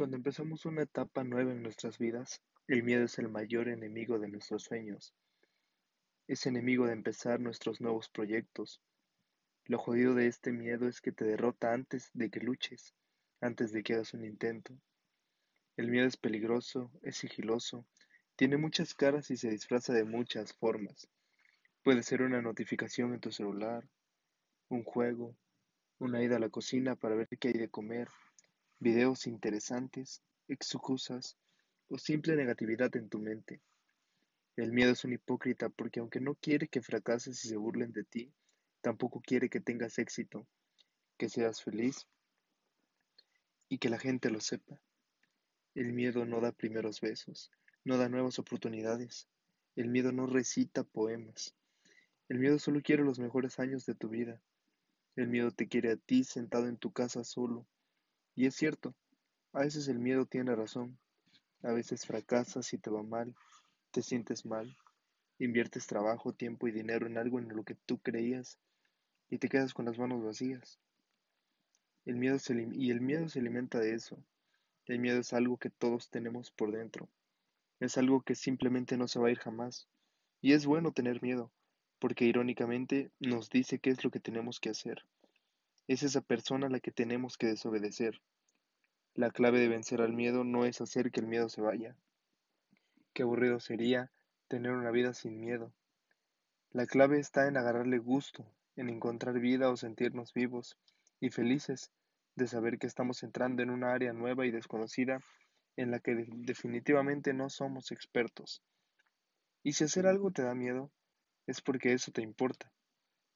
empezamos una etapa nueva en nuestras vidas, el miedo es el mayor enemigo de nuestros sueños. Es enemigo de empezar nuestros nuevos proyectos. Lo jodido de este miedo es que te derrota antes de que luches, antes de que hagas un intento. El miedo es peligroso, es sigiloso, tiene muchas caras y se disfraza de muchas formas. Puede ser una notificación en tu celular, un juego, una ida a la cocina para ver qué hay de comer, videos interesantes, excusas o simple negatividad en tu mente. El miedo es un hipócrita porque aunque no quiere que fracases y se burlen de ti, tampoco quiere que tengas éxito, que seas feliz y que la gente lo sepa. El miedo no da primeros besos, no da nuevas oportunidades. El miedo no recita poemas. El miedo solo quiere los mejores años de tu vida. El miedo te quiere a ti sentado en tu casa solo, y es cierto, a veces el miedo tiene razón, a veces fracasas y te va mal, te sientes mal, inviertes trabajo, tiempo y dinero en algo en lo que tú creías y te quedas con las manos vacías. El miedo se, y el miedo se alimenta de eso. El miedo es algo que todos tenemos por dentro. Es algo que simplemente no se va a ir jamás. Y es bueno tener miedo, porque irónicamente nos dice qué es lo que tenemos que hacer. Es esa persona a la que tenemos que desobedecer. La clave de vencer al miedo no es hacer que el miedo se vaya. Qué aburrido sería tener una vida sin miedo. La clave está en agarrarle gusto, en encontrar vida o sentirnos vivos y felices de saber que estamos entrando en una área nueva y desconocida en la que definitivamente no somos expertos. Y si hacer algo te da miedo, es porque eso te importa.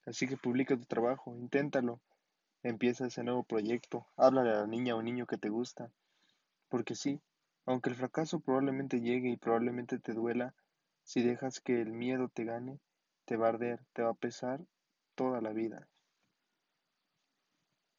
Así que publica tu trabajo, inténtalo, Empieza ese nuevo proyecto, háblale a la niña o niño que te gusta. Porque sí, aunque el fracaso probablemente llegue y probablemente te duela, si dejas que el miedo te gane, te va a arder, te va a pesar toda la vida.